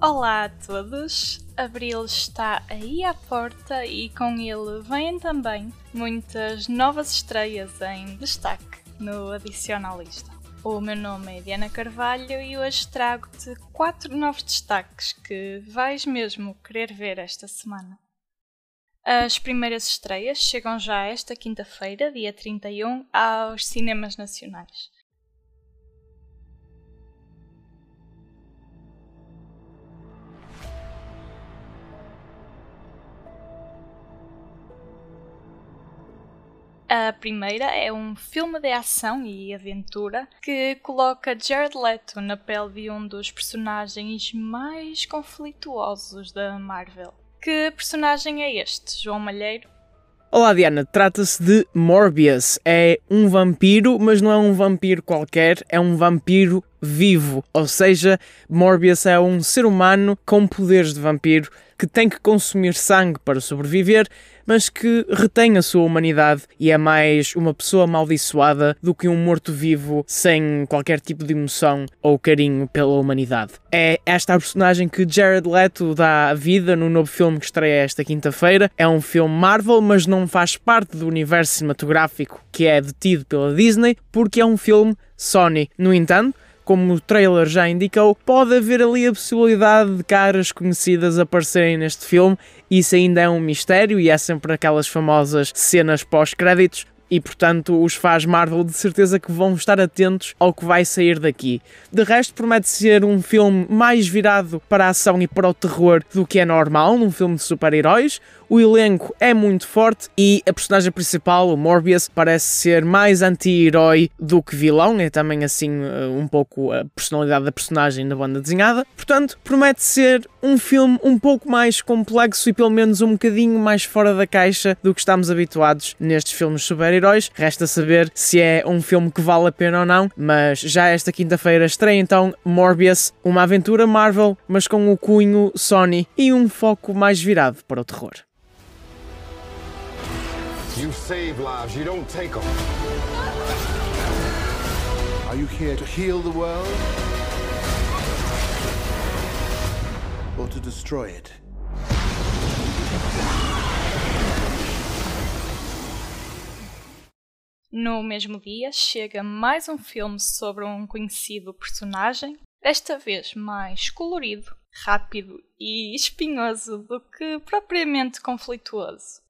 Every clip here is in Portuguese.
Olá a todos! Abril está aí à porta e com ele vêm também muitas novas estreias em destaque no Adicionalista. O meu nome é Diana Carvalho e hoje trago-te quatro novos destaques que vais mesmo querer ver esta semana. As primeiras estreias chegam já esta quinta-feira, dia 31, aos cinemas nacionais. A primeira é um filme de ação e aventura que coloca Jared Leto na pele de um dos personagens mais conflituosos da Marvel. Que personagem é este, João Malheiro? Olá Diana, trata-se de Morbius. É um vampiro, mas não é um vampiro qualquer, é um vampiro vivo. Ou seja, Morbius é um ser humano com poderes de vampiro que tem que consumir sangue para sobreviver, mas que retém a sua humanidade e é mais uma pessoa amaldiçoada do que um morto-vivo sem qualquer tipo de emoção ou carinho pela humanidade. É esta a personagem que Jared Leto dá vida no novo filme que estreia esta quinta-feira. É um filme Marvel, mas não faz parte do universo cinematográfico que é detido pela Disney, porque é um filme Sony. No entanto, como o trailer já indicou, pode haver ali a possibilidade de caras conhecidas aparecerem neste filme. Isso ainda é um mistério e é sempre aquelas famosas cenas pós-créditos e portanto os fãs Marvel de certeza que vão estar atentos ao que vai sair daqui. De resto, promete ser um filme mais virado para a ação e para o terror do que é normal num filme de super-heróis. O elenco é muito forte e a personagem principal, o Morbius, parece ser mais anti-herói do que vilão, é também assim eh, um pouco a personalidade da personagem na banda desenhada. Portanto, promete ser um filme um pouco mais complexo e pelo menos um bocadinho mais fora da caixa do que estamos habituados nestes filmes super-heróis. Resta saber se é um filme que vale a pena ou não, mas já esta quinta-feira estreia então Morbius, uma aventura Marvel, mas com o cunho Sony e um foco mais virado para o terror. You save lives, you don't take them. Are you here to heal the world? Or to destroy it? No mesmo dia chega mais um filme sobre um conhecido personagem, desta vez mais colorido, rápido e espinhoso do que propriamente conflituoso.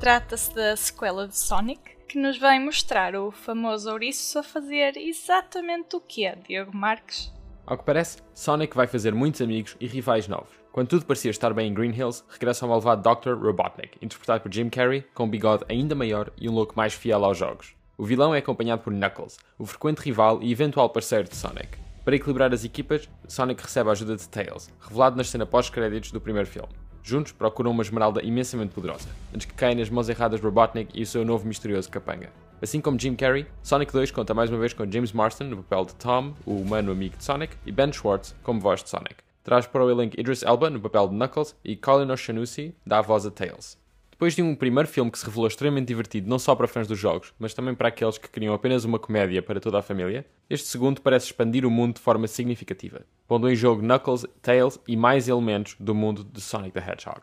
Trata-se da sequela de Sonic, que nos vai mostrar o famoso ouriço a fazer exatamente o que é, Diogo Marques. Ao que parece, Sonic vai fazer muitos amigos e rivais novos. Quando tudo parecia estar bem em Green Hills, regressa ao malvado Dr. Robotnik, interpretado por Jim Carrey, com um bigode ainda maior e um look mais fiel aos jogos. O vilão é acompanhado por Knuckles, o frequente rival e eventual parceiro de Sonic. Para equilibrar as equipas, Sonic recebe a ajuda de Tails, revelado na cena pós-créditos do primeiro filme. Juntos procuram uma esmeralda imensamente poderosa, antes que caia nas mãos erradas de Robotnik e o seu novo misterioso capanga. Assim como Jim Carrey, Sonic 2 conta mais uma vez com James Marston no papel de Tom, o humano amigo de Sonic, e Ben Schwartz como voz de Sonic. Traz para o elenco Idris Elba no papel de Knuckles e Colin O'Shaughnessy dá a voz a Tails. Depois de um primeiro filme que se revelou extremamente divertido não só para fãs dos jogos, mas também para aqueles que queriam apenas uma comédia para toda a família, este segundo parece expandir o mundo de forma significativa, pondo em jogo Knuckles, Tails e mais elementos do mundo de Sonic the Hedgehog.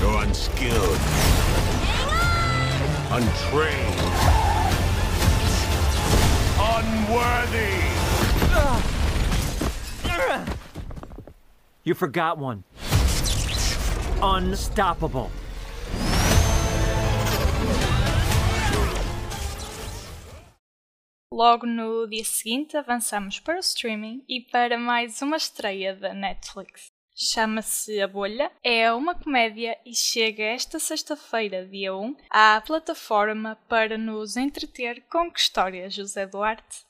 You're unskilled, untrained, unworthy. You forgot one unstoppable. Logo no dia seguinte avançamos para o streaming e para mais uma estreia da Netflix. Chama-se A Bolha, é uma comédia e chega esta sexta-feira, dia 1, à plataforma para nos entreter com que história, José Duarte?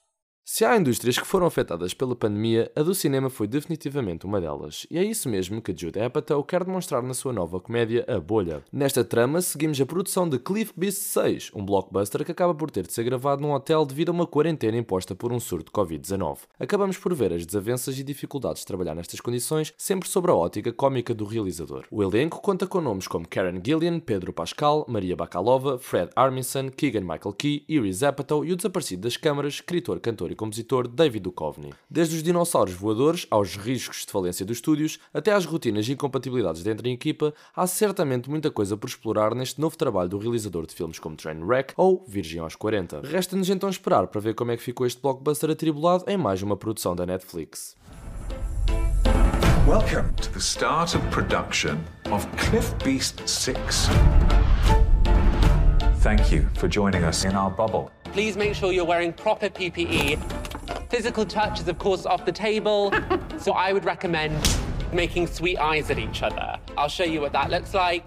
Se há indústrias que foram afetadas pela pandemia, a do cinema foi definitivamente uma delas. E é isso mesmo que Jude Apatow quer demonstrar na sua nova comédia A Bolha. Nesta trama, seguimos a produção de Cliff Beast 6, um blockbuster que acaba por ter de ser gravado num hotel devido a uma quarentena imposta por um surto de Covid-19. Acabamos por ver as desavenças e dificuldades de trabalhar nestas condições, sempre sobre a ótica cómica do realizador. O elenco conta com nomes como Karen Gillian, Pedro Pascal, Maria Bakalova, Fred Armisen, Keegan Michael Key, Iris Apatow e o desaparecido das câmaras, escritor, cantor e compositor David Duchovny. Desde os dinossauros voadores aos riscos de falência dos estúdios, até às rotinas e incompatibilidades dentro da equipa, há certamente muita coisa por explorar neste novo trabalho do realizador de filmes como Trainwreck ou Virgem aos 40. Resta-nos então esperar para ver como é que ficou este blockbuster atribulado em mais uma produção da Netflix. Welcome to the start of production of Cliff Beast 6. Thank you for joining us in our bubble. Please make sure you're wearing proper PPE. Physical touch is, of course, off the table. so I would recommend making sweet eyes at each other. I'll show you what that looks like.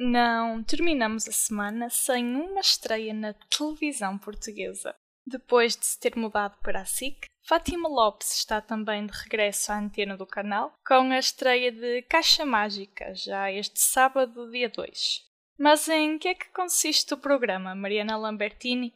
Não terminamos a semana sem uma estreia na televisão portuguesa. Depois de se ter mudado para a SIC, Fátima Lopes está também de regresso à antena do canal, com a estreia de Caixa Mágica, já este sábado, dia 2. Mas em que é que consiste o programa, Mariana Lambertini?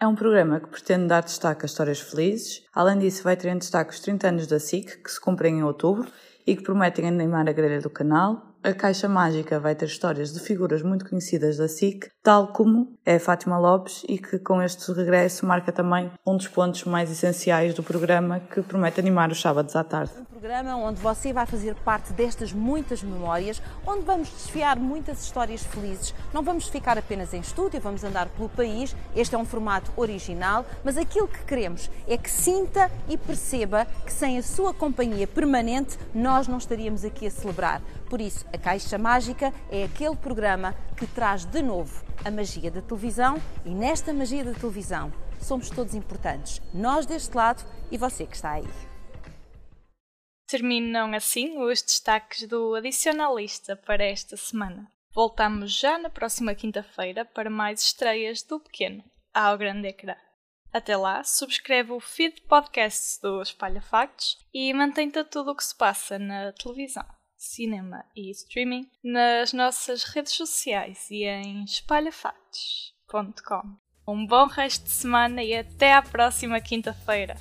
É um programa que pretende dar destaque a histórias felizes. Além disso, vai ter em destaque os 30 anos da SIC, que se cumprem em outubro e que prometem animar a grelha do canal, a Caixa Mágica vai ter histórias de figuras muito conhecidas da SIC, tal como é Fátima Lopes, e que com este regresso marca também um dos pontos mais essenciais do programa que promete animar os sábados à tarde. Um programa onde você vai fazer parte destas muitas memórias, onde vamos desfiar muitas histórias felizes. Não vamos ficar apenas em estúdio, vamos andar pelo país. Este é um formato original, mas aquilo que queremos é que sinta e perceba que sem a sua companhia permanente nós não estaríamos aqui a celebrar. Por isso, a Caixa Mágica é aquele programa que traz de novo a magia da televisão e nesta magia da televisão somos todos importantes. Nós deste lado e você que está aí. Terminam assim os destaques do Adicionalista para esta semana. Voltamos já na próxima quinta-feira para mais estreias do pequeno ao grande ecrã. Até lá, subscreve o feed podcast do Espalha Factos e mantém-te a tudo o que se passa na televisão cinema e streaming nas nossas redes sociais e em espalhafatos.com. Um bom resto de semana e até à próxima quinta-feira!